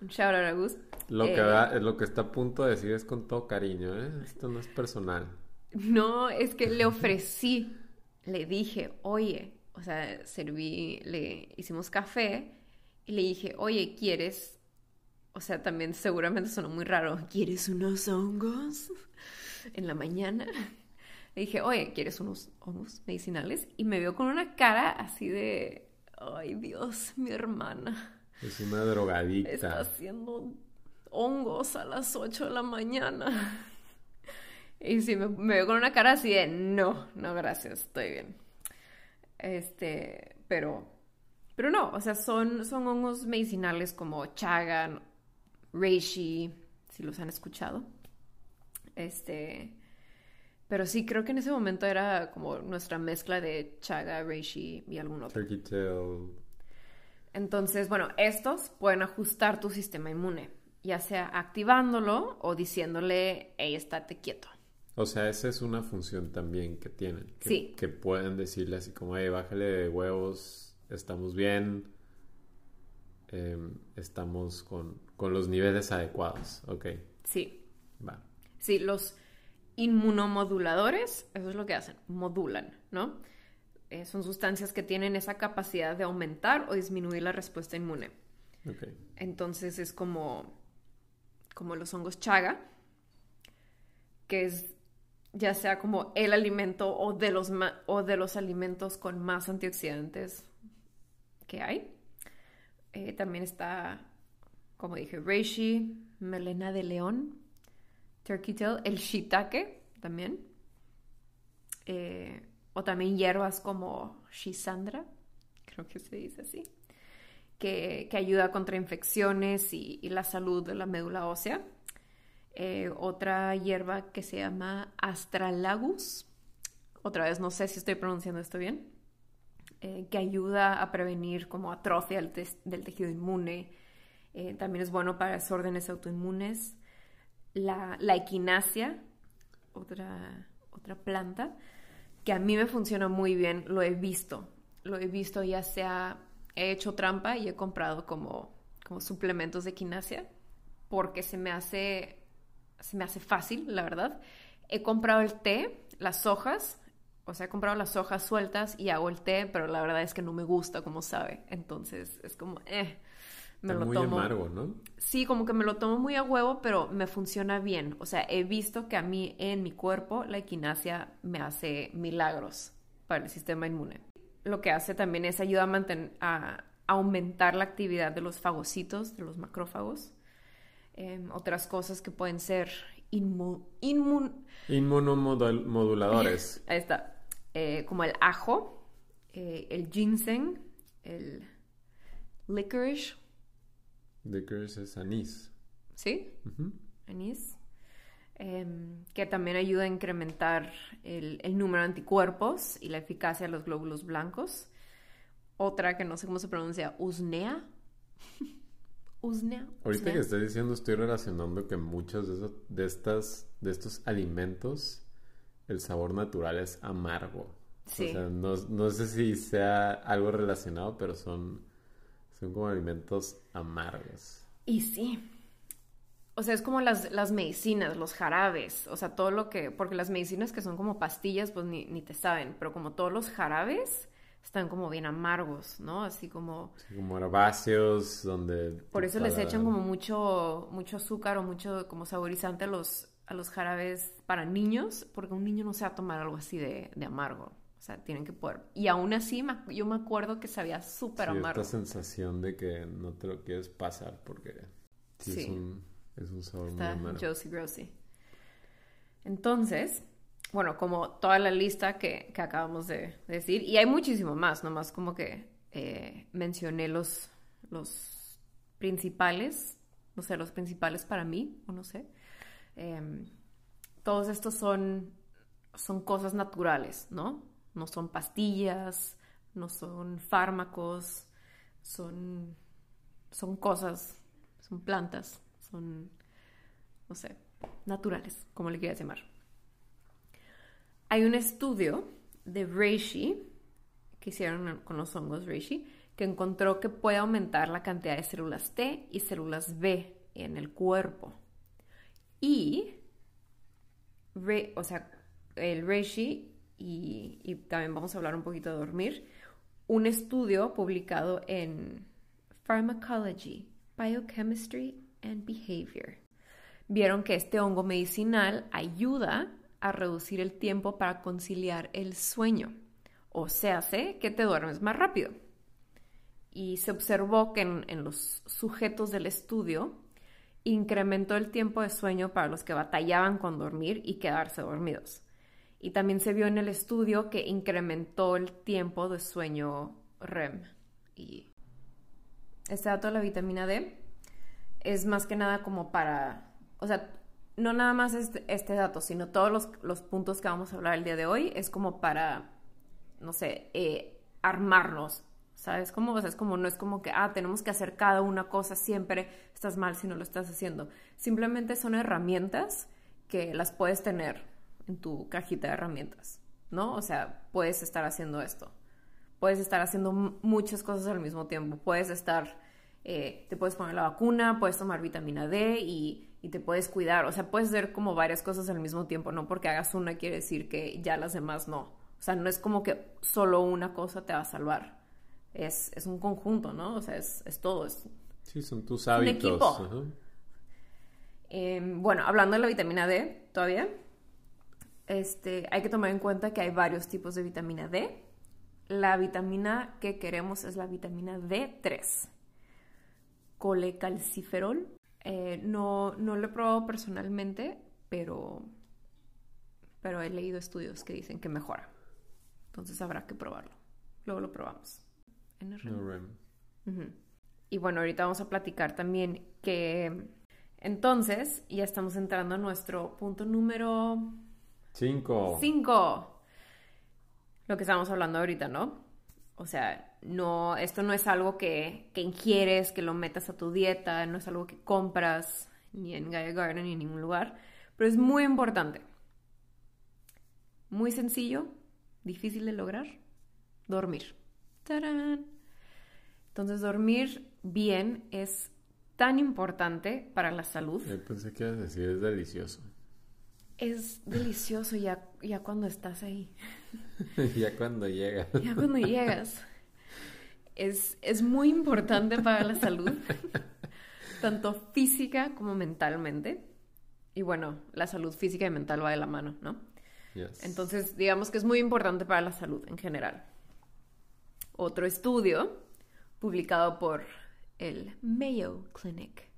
Un shout out a Gus. Lo, que eh, lo que está a punto de decir es con todo cariño, ¿eh? Esto no es personal. No, es que le ofrecí, le dije, oye, o sea, serví, le hicimos café y le dije, oye, ¿quieres? O sea, también seguramente sonó muy raro, ¿quieres unos hongos en la mañana? Le dije, oye, ¿quieres unos hongos medicinales? Y me vio con una cara así de, ay Dios, mi hermana. Es una drogadicta. Está haciendo hongos a las 8 de la mañana. Y sí, me, me veo con una cara así de, no, no, gracias, estoy bien. Este, pero, pero no, o sea, son, son hongos medicinales como chaga, reishi, si los han escuchado. Este, pero sí, creo que en ese momento era como nuestra mezcla de chaga, reishi y algún otro. Turkey tail. Entonces, bueno, estos pueden ajustar tu sistema inmune, ya sea activándolo o diciéndole, hey, estate quieto. O sea, esa es una función también que tienen. Que, sí. Que pueden decirle así como, hey, bájale de huevos, estamos bien, em, estamos con, los niveles adecuados, ok. Sí. Va. Sí, los inmunomoduladores, eso es lo que hacen, modulan, ¿no? Eh, son sustancias que tienen esa capacidad de aumentar o disminuir la respuesta inmune. Ok. Entonces es como, como los hongos chaga, que es ya sea como el alimento o de los, o de los alimentos con más antioxidantes que hay. Eh, también está, como dije, reishi, melena de león, turkey tail, el shiitake también. Eh, o también hierbas como shisandra, creo que se dice así, que, ayuda contra infecciones y la salud de la médula ósea. Eh, otra hierba que se llama astralagus, otra vez no sé si estoy pronunciando esto bien, eh, que ayuda a prevenir como atrofia del, tejido inmune, eh, también es bueno para desórdenes autoinmunes, la, la equinacia, otra, otra planta, que a mí me funciona muy bien, lo he visto, lo he visto ya sea, he hecho trampa y he comprado como, como suplementos de equinacia, porque se me hace se me hace fácil, la verdad. He comprado el té, las hojas, o sea, he comprado las hojas sueltas y hago el té, pero la verdad es que no me gusta como sabe. Entonces es como, eh, me lo muy amargo, ¿no? Sí, como que me lo tomo muy a huevo, pero me funciona bien. O sea, he visto que a mí en mi cuerpo la equinacia me hace milagros para el sistema inmune. Lo que hace también es ayuda a, mantener, a aumentar la actividad de los fagocitos, de los macrófagos Em, otras cosas que pueden ser inmun... inmunomoduladores. Ahí está. Eh, como el ajo, eh, el ginseng, el licorice. Licorice es anís. ¿Sí? Anís. Em, que también ayuda a incrementar el, el, número de anticuerpos y la eficacia de los glóbulos blancos. Otra que no sé cómo se pronuncia, usnea. Ahorita que estoy diciendo, estoy relacionando que muchos de, de, estas, de estos alimentos, el sabor natural es amargo. Sí. O sea, no, sé si sea algo relacionado, pero son, son como alimentos amargos. Y sí. O sea, es como las, las medicinas, los jarabes, o sea, todo lo que, porque las medicinas que son como pastillas, pues ni, ni te saben, pero como todos los jarabes están como bien amargos, ¿no? Así como... como herbáceos, donde... Por eso les echan como mucho, mucho azúcar o mucho como saborizante a los, a los jarabes para niños, porque un niño no se va a tomar algo así de, de amargo. O sea, tienen que poder. Y aún así, yo me acuerdo que sabía súper sí, amargo. Esta sensación de que no te lo quieres pasar porque sí, Es, un, es, un, sabor muy amargo. Josie Grossi. Entonces, bueno, como toda la lista que, que acabamos de, decir, y hay muchísimo más, nomás como que eh, mencioné los, los principales, no sé, los principales para mí, o no sé. Em, todos estos son, son cosas naturales, ¿no? no son pastillas, no son fármacos, son, son cosas, son plantas, son, no sé, naturales, como le quieras llamar. Hay un estudio de Reishi que hicieron con los hongos Reishi que encontró que puede aumentar la cantidad de células T y células B en el cuerpo. Y, o sea, el Reishi y, también vamos a hablar un poquito de dormir, un estudio publicado en Pharmacology, Biochemistry and Behavior. Vieron que este hongo medicinal ayuda a reducir el tiempo para conciliar el sueño, o se hace que te duermes más rápido. Y se observó que en, en los sujetos del estudio incrementó el tiempo de sueño para los que batallaban con dormir y quedarse dormidos. Y también se vio en el estudio que incrementó el tiempo de sueño REM. Y este dato de la vitamina D es más que nada como para, o sea, no nada más este, este dato, sino todos los, los, puntos que vamos a hablar el día de hoy es como para, no sé, eh, armarnos, ¿sabes? Como, o sea, es como, no es como que, ah, tenemos que hacer cada una cosa, siempre estás mal si no lo estás haciendo. Simplemente son herramientas que las puedes tener en tu cajita de herramientas, ¿no? O sea, puedes estar haciendo esto, puedes estar haciendo muchas cosas al mismo tiempo, puedes estar, eh, te puedes poner la vacuna, puedes tomar vitamina D y, y, te puedes cuidar, o sea, puedes hacer como varias cosas al mismo tiempo, no porque hagas una quiere decir que ya las demás no, o sea, no es como que solo una cosa te va a salvar, es, es un conjunto, ¿no? O sea, es, es todo, es... Sí, son tus hábitos. Un equipo. Em, bueno, hablando de la vitamina D todavía, este, hay que tomar en cuenta que hay varios tipos de vitamina D. La vitamina que queremos es la vitamina D3. Colecalciferol. Eh, no, no lo he probado personalmente, pero, pero he leído estudios que dicen que mejora. Entonces habrá que probarlo. Luego lo probamos. Y bueno, ahorita vamos a platicar también que entonces ya estamos entrando a nuestro punto número Cinco. Cinco. Lo que estamos hablando ahorita, ¿no? O sea, no, esto no es algo que, que ingieres, que lo metas a tu dieta, no es algo que compras ni en Gaia Garden ni en ningún lugar, pero es muy importante. Muy sencillo, difícil de lograr, dormir. ¡Tarán! Entonces, dormir bien es tan importante para la salud. Yo pensé que ibas a decir es delicioso es delicioso ya, ya cuando estás ahí. ya cuando llegas. ya cuando llegas. Es, es muy importante para la salud, tanto física como mentalmente. Y bueno, la salud física y mental va de la mano, ¿no? Entonces, digamos que es muy importante para la salud en general. Otro estudio publicado por el Mayo Clinic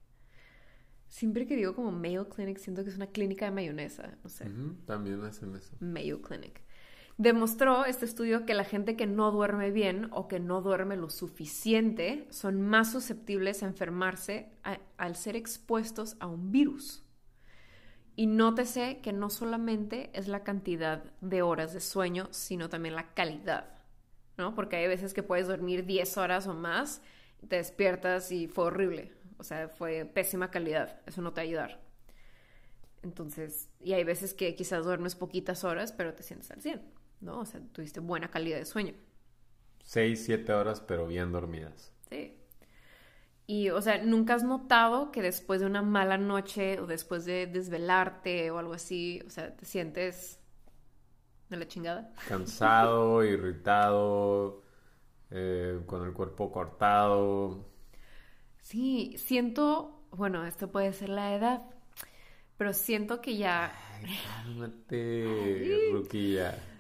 Siempre que digo como Mayo Clinic, siento que es una clínica de mayonesa, no sé. también hacen eso. Mayo Clinic. Demostró este estudio que la gente que no duerme bien o que no duerme lo suficiente son más susceptibles a enfermarse al ser expuestos a un virus. Y nótese que no solamente es la cantidad de horas de sueño, sino también la calidad, ¿no? Porque hay veces que puedes dormir 10 horas o más, te despiertas y fue horrible. O sea, fue pésima calidad. Eso no te va. Entonces, y hay veces que quizás duermes poquitas horas, pero te sientes al 100, ¿no? O sea, tuviste buena calidad de sueño. Seis, siete horas, pero bien dormidas. Sí. Y, o sea, ¿nunca has notado que después de una mala noche o después de desvelarte o algo así, o sea, te sientes de la chingada? Cansado, irritado, eh, con el cuerpo cortado. Sí, siento, bueno, esto puede ser la edad, pero siento que ya... Ay, cálmate, Ruquilla.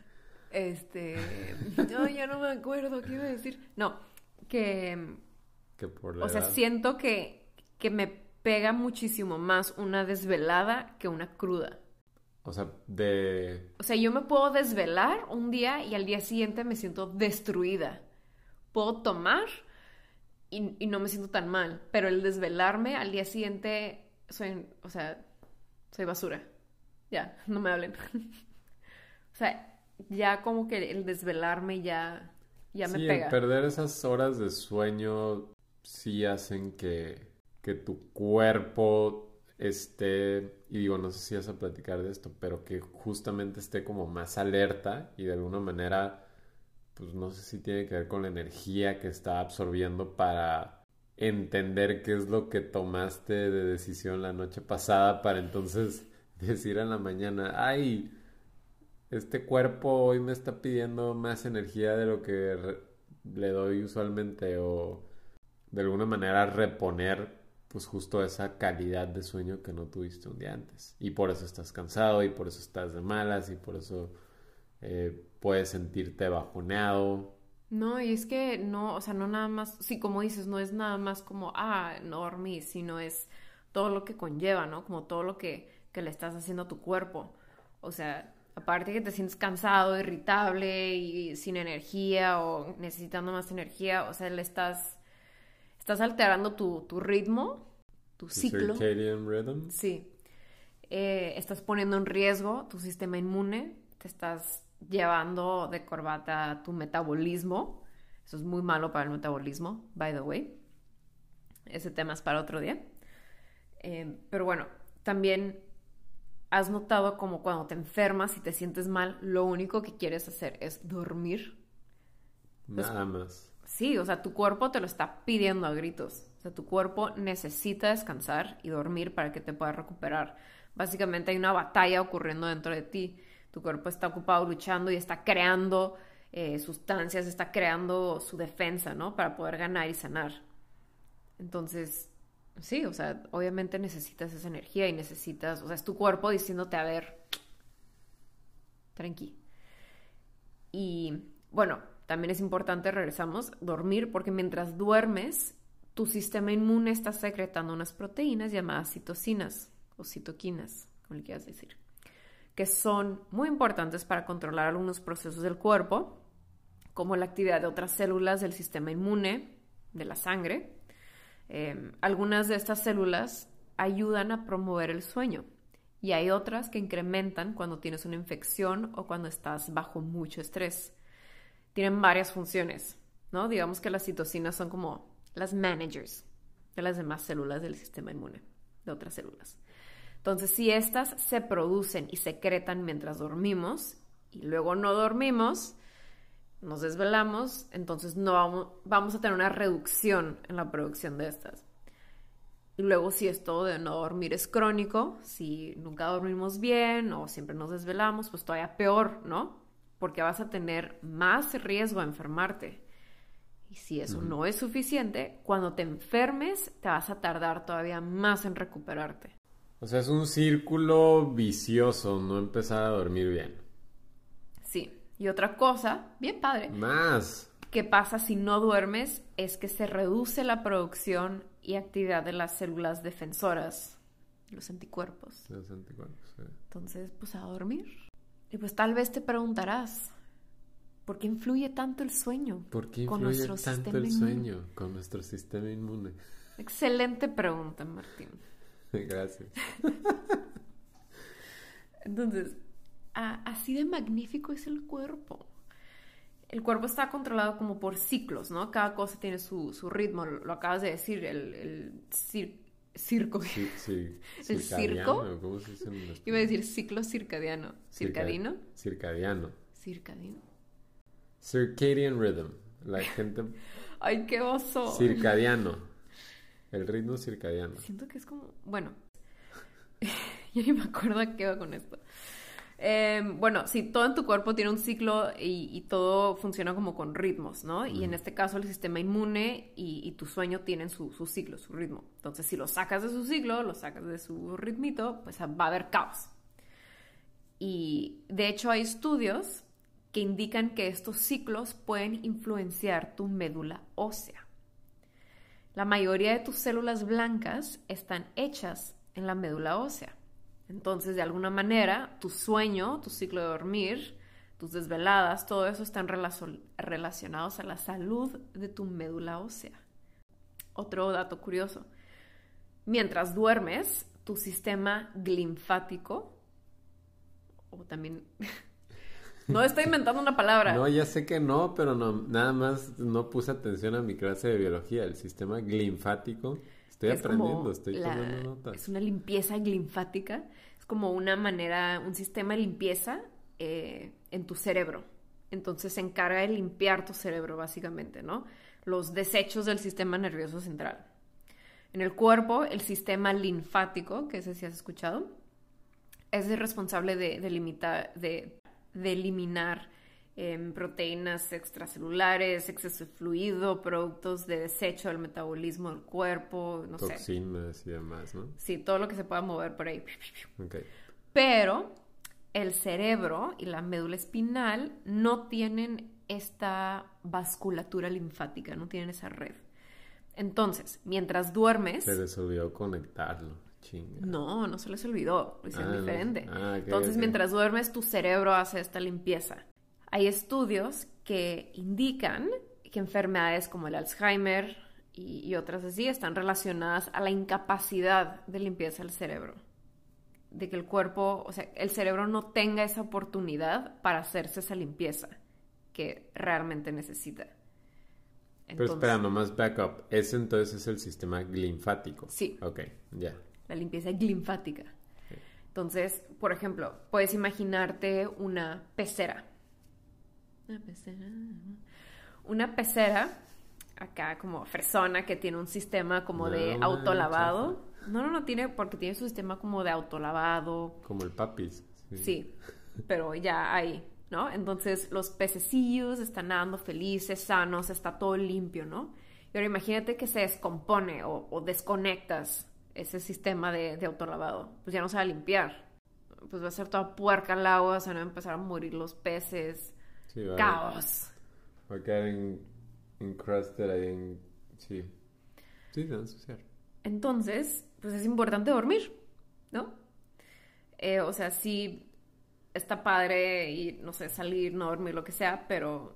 Este, yo ya no me acuerdo qué iba a decir. No, que... Que por la O sea, siento que, que me pega muchísimo más una desvelada que una cruda. O sea, de... O sea, yo me puedo desvelar un día y al día siguiente me siento destruida. Puedo tomar y, y no me siento tan mal, pero el desvelarme al día siguiente soy, o sea, soy basura. Ya, no me hablen. o sea, ya como que el desvelarme ya, ya me sí, pega. el perder esas horas de sueño sí hacen que, que tu cuerpo esté, y digo, no sé si vas a platicar de esto, pero que justamente esté como más alerta y de alguna manera, pues no sé si tiene que ver con la energía que está absorbiendo para entender qué es lo que tomaste de decisión la noche pasada para entonces decir en la mañana, ay, este cuerpo hoy me está pidiendo más energía de lo que le doy usualmente o de alguna manera reponer pues justo esa calidad de sueño que no tuviste un día antes. Y por eso estás cansado y por eso estás de malas y por eso eh, puedes sentirte bajoneado. No, y es que no, o sea, no nada más, sí, como dices, no es nada más como, ah, no dormí, sino es todo lo que conlleva, ¿no? Como todo lo que, que le estás haciendo a tu cuerpo. O sea, aparte que te sientes cansado, irritable y sin energía o necesitando más energía, o sea, le estás, estás alterando tu, tu ritmo, tu ciclo. Rhythm. Sí. Eh, estás poniendo en riesgo tu sistema inmune, te estás llevando de corbata tu metabolismo. Eso es muy malo para el metabolismo, by the way. Ese tema es para otro día. Eh, pero bueno, también has notado como cuando te enfermas y te sientes mal, lo único que quieres hacer es dormir. Nada más. Sí, o sea, tu cuerpo te lo está pidiendo a gritos. O sea, tu cuerpo necesita descansar y dormir para que te puedas recuperar. Básicamente hay una batalla ocurriendo dentro de ti. Tu cuerpo está ocupado luchando y está creando eh, sustancias, está creando su defensa, ¿no? Para poder ganar y sanar. Entonces, sí, o sea, obviamente necesitas esa energía y necesitas, o sea, es tu cuerpo diciéndote, a ver, tranqui. Y bueno, también es importante, regresamos, dormir, porque mientras duermes, tu sistema inmune está secretando unas proteínas llamadas citocinas o citoquinas, como le quieras decir, que son muy importantes para controlar algunos procesos del cuerpo, como la actividad de otras células del sistema inmune, de la sangre. Eh, algunas de estas células ayudan a promover el sueño y hay otras que incrementan cuando tienes una infección o cuando estás bajo mucho estrés. Tienen varias funciones, ¿no? Digamos que las citocinas son como las managers de las demás células del sistema inmune, de otras células. Entonces, si estas se producen y secretan mientras dormimos y luego no dormimos, nos desvelamos, entonces no vamos, vamos a tener una reducción en la producción de estas. Y luego si esto de no dormir es crónico, si nunca dormimos bien o siempre nos desvelamos, pues todavía peor, ¿no? Porque vas a tener más riesgo a enfermarte. Y si eso no es suficiente, cuando te enfermes te vas a tardar todavía más en recuperarte. O sea, es un círculo vicioso no empezar a dormir bien. Sí. Y otra cosa, bien padre. Más. ¿Qué pasa si no duermes? Es que se reduce la producción y actividad de las células defensoras, los anticuerpos. Los anticuerpos, sí. Entonces, pues a dormir. Y pues tal vez te preguntarás, ¿por qué influye tanto el sueño? ¿Por qué con influye nuestro tanto el inmune? sueño con nuestro sistema inmune? Excelente pregunta, Martín. Gracias. Entonces, a- así de magnífico es el cuerpo. El cuerpo está controlado como por ciclos, ¿no? Cada cosa tiene su, su ritmo, lo, lo acabas de decir, el, el cir- circo. Sí, sí. ¿El circo? ¿Cómo se dice en? Iba a decir ciclo circadiano. ¿Circadino? Circadiano. Circadino. Circadian rhythm. La gente. ¡Ay, qué oso! Circadiano. El ritmo circadiano. Siento que es como. Bueno, ya ni me acuerdo a qué va con esto. Em, bueno, sí, todo en tu cuerpo tiene un ciclo y, todo funciona como con ritmos, ¿no? Y en este caso el sistema inmune y, tu sueño tienen su, ciclo, su ritmo. Entonces, si lo sacas de su ciclo, lo sacas de su ritmito, pues va a haber caos. Y de hecho hay estudios que indican que estos ciclos pueden influenciar tu médula ósea. La mayoría de tus células blancas están hechas en la médula ósea. Entonces, de alguna manera, tu sueño, tu ciclo de dormir, tus desveladas, todo eso están relacionados a la salud de tu médula ósea. Otro dato curioso. Mientras duermes, tu sistema linfático, o también... no estoy inventando una palabra. No, ya sé que no, pero nada más no puse atención a mi clase de biología. El sistema linfático Estoy aprendiendo, estoy tomando notas. Es una limpieza linfática, es como una manera, un sistema de limpieza eh, en tu cerebro. Entonces se encarga de limpiar tu cerebro, básicamente, ¿no? Los desechos del sistema nervioso central. En el cuerpo, el sistema linfático, que ese sí has escuchado, es el responsable de, limitar, de, de eliminar proteínas extracelulares, exceso de fluido, productos de desecho del metabolismo del cuerpo, no sé. Toxinas y demás, ¿no? Sí, todo lo que se pueda mover por ahí. Pero el cerebro y la médula espinal no tienen esta vasculatura linfática, no tienen esa red. Entonces, mientras duermes... Se les olvidó conectarlo. Chinga. No, no se les olvidó, es ah, diferente. Ah, Entonces, mientras duermes, tu cerebro hace esta limpieza. Hay estudios que indican que enfermedades como el Alzheimer y, otras así están relacionadas a la incapacidad de limpieza del cerebro. De que el cuerpo, o sea, el cerebro no tenga esa oportunidad para hacerse esa limpieza que realmente necesita. Pero espera, nomás backup. Ese entonces es el sistema linfático. Sí. Ok, ya. La limpieza linfática. Entonces, por ejemplo, puedes imaginarte una pecera una pecera. Una pecera, acá como fresona, que tiene un sistema como de autolavado. No, no, no tiene, porque tiene su sistema como de autolavado. Como el papis. Sí. pero ya hay, ¿no? Entonces los pececillos están nadando felices, sanos, está todo limpio, ¿no? Y ahora imagínate que se descompone o, desconectas ese sistema de, de, autolavado. Pues ya no se va a limpiar. Pues va a ser toda puerca el agua, se van a empezar a morir los peces. Caos. Va a quedar encrusted ahí en... Sí. Sí, se va Entonces, pues es importante dormir, ¿no? Eh, o sea, sí está padre y, no sé, salir, no dormir, lo que sea, pero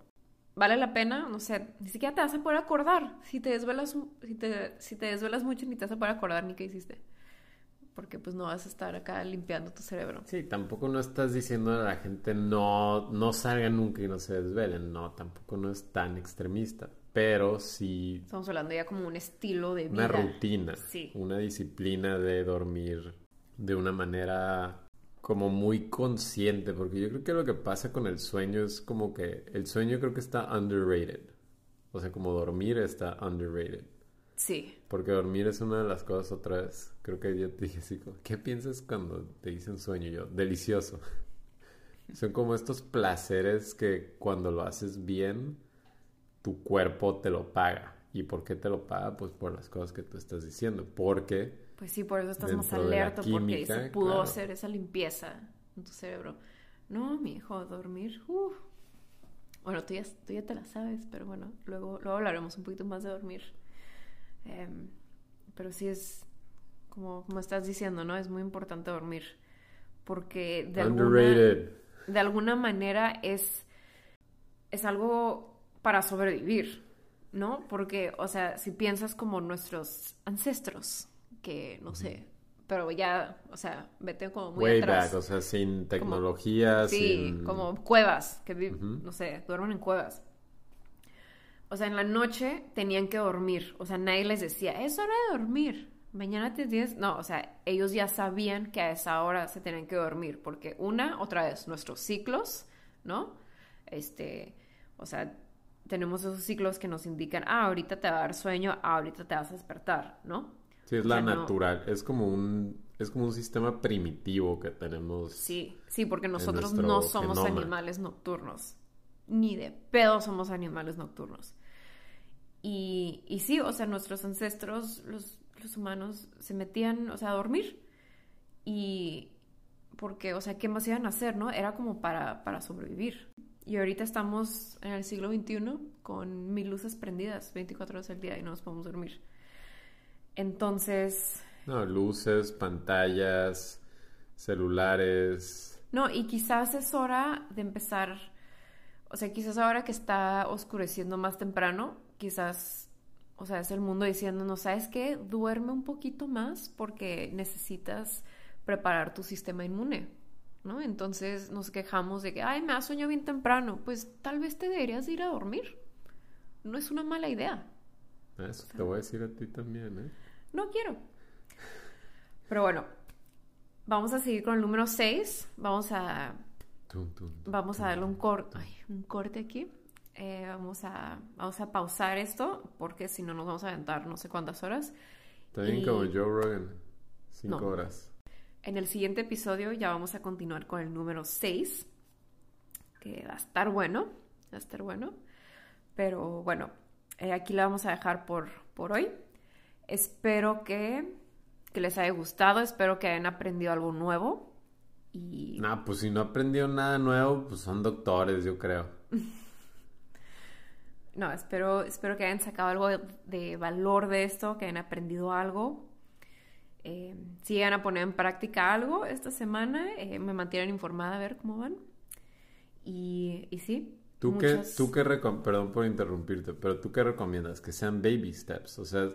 vale la pena, no sé, ni siquiera te vas a poder acordar. Si te desvelas, si te, si te desvelas mucho, ni te vas a poder acordar ni qué hiciste porque pues no vas a estar acá limpiando tu cerebro. Sí, tampoco no estás diciendo a la gente no, no salgan nunca y no se desvelen, no, tampoco no es tan extremista, pero sí... Estamos hablando ya como un estilo de vida. Una rutina, sí. una disciplina de dormir de una manera como muy consciente, porque yo creo que lo que pasa con el sueño es como que el sueño creo que está underrated, o sea, como dormir está underrated. Sí. Porque dormir es una de las cosas otra vez. Creo que yo te dije así, ¿qué piensas cuando te dicen sueño? yo, delicioso. Son como estos placeres que cuando lo haces bien, tu cuerpo te lo paga. ¿Y por qué te lo paga? Pues por las cosas que tú estás diciendo. Porque... Pues sí, por eso estás más alerta, porque se pudo hacer esa limpieza en tu cerebro. No, mi hijo, dormir, Bueno, tú ya, tú ya te la sabes, pero bueno, luego, luego hablaremos un poquito más de dormir. Em, pero sí es, como, como estás diciendo, ¿no? Es muy importante dormir. Porque de, alguna, de alguna manera es, es algo para sobrevivir, ¿no? Porque, o sea, si piensas como nuestros ancestros, que no sé, pero ya, o sea, vete como muy Way atrás. o sea, sin tecnología, sí, como cuevas, que, no sé, duermen en cuevas o sea, en la noche tenían que dormir. O sea, nadie les decía, es hora de dormir. Mañana te tienes... No, o sea, ellos ya sabían que a esa hora se tenían que dormir. Porque una, otra vez, nuestros ciclos, ¿no? Este, o sea, tenemos esos ciclos que nos indican, ah, ahorita te va a dar sueño, ah, ahorita te vas a despertar, ¿no? Sí, es la natural. Es como un es como un sistema primitivo que tenemos. Sí, sí, porque nosotros no somos animales nocturnos. Ni de pedo somos animales nocturnos. Y, y sí, o sea, nuestros ancestros, los, los humanos, se metían, o sea, a dormir. Y porque, o sea, ¿qué más iban a hacer, no? Era como para, para sobrevivir. Y ahorita estamos en el siglo XXI con mil luces prendidas 24 horas al día y no nos podemos dormir. Entonces, no, luces, pantallas, celulares. No, y quizás es hora de empezar, o sea, quizás ahora que está oscureciendo más temprano, quizás, o sea, es el mundo diciéndonos, ¿sabes qué? Duerme un poquito más porque necesitas preparar tu sistema inmune, ¿no? Entonces nos quejamos de que, ay, me ha sueño bien temprano, pues tal vez te deberías ir a dormir. No es una mala idea. Eso te voy a decir a ti también, ¿eh? No quiero. Pero bueno, vamos a seguir con el número 6. Vamos a. vamos a darle un, corte un corte aquí. Eh, vamos, a, vamos a pausar esto porque si no nos vamos a aventar no sé cuántas horas. También como Joe Rogan, 5 horas. En el siguiente episodio ya vamos a continuar con el número 6, que va a estar bueno, va a estar bueno. Pero bueno, eh, aquí la vamos a dejar por, por hoy. Espero que que les haya gustado, espero que hayan aprendido algo nuevo. Y... No, pues si no aprendieron nada nuevo, pues son doctores, yo creo. no, espero, espero que hayan sacado algo de, valor de esto, que hayan aprendido algo. Eh, si llegan a poner en práctica algo esta semana, eh, me mantienen informada a ver cómo van. Y, y sí. ¿Tú qué, tú qué perdón por interrumpirte, pero tú qué recomiendas? Que sean baby steps, o sea,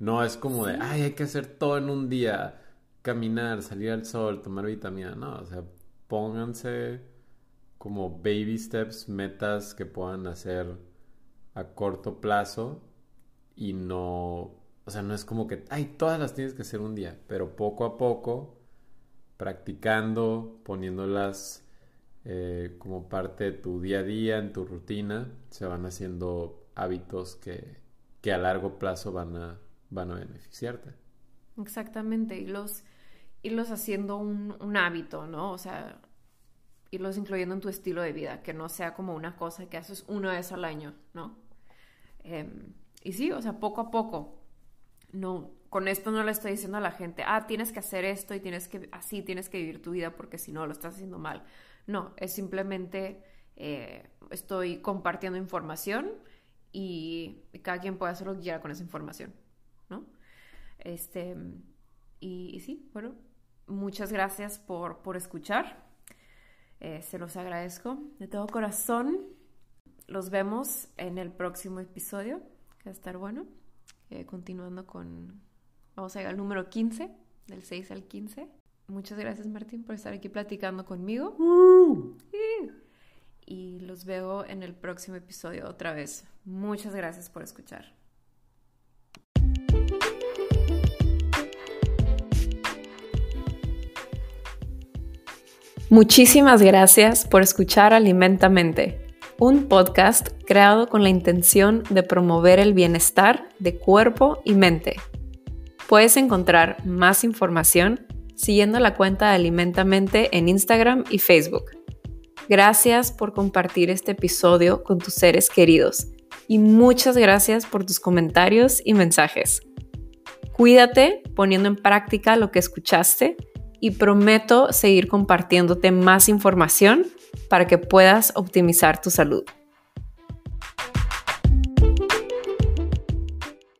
no es como de, ay, hay que hacer todo en un día, caminar, salir al sol, tomar vitamina. No, o sea, pónganse como baby steps, metas que puedan hacer a corto plazo y no, o sea, no es como que, ay, todas las tienes que hacer un día, pero poco a poco, practicando, poniéndolas eh, como parte de tu día a día, en tu rutina, se van haciendo hábitos que, que a largo plazo van a van a beneficiarte. Exactamente, y los haciendo un, hábito, ¿no? O sea, irlos incluyendo en tu estilo de vida, que no sea como una cosa que haces una vez al año, ¿no? Em, y sí, o sea, poco a poco. No, con esto no le estoy diciendo a la gente, ah, tienes que hacer esto y tienes que, así tienes que vivir tu vida porque si no lo estás haciendo mal. No, es simplemente eh, estoy compartiendo información y, y, cada quien puede hacer lo que quiera con esa información. ¿no? Este, y, sí, bueno, muchas gracias por, por escuchar. Eh, se los agradezco de todo corazón. Los vemos en el próximo episodio, que va a estar bueno. Eh, continuando con, vamos a llegar al número 15, del 6 al 15. Muchas gracias Martín por estar aquí platicando conmigo. Y los veo en el próximo episodio otra vez. Muchas gracias por escuchar. Muchísimas gracias por escuchar Alimentamente, un podcast creado con la intención de promover el bienestar de cuerpo y mente. Puedes encontrar más información siguiendo la cuenta de Alimentamente en Instagram y Facebook. Gracias por compartir este episodio con tus seres queridos y muchas gracias por tus comentarios y mensajes. Cuídate poniendo en práctica lo que escuchaste y prometo seguir compartiéndote más información para que puedas optimizar tu salud.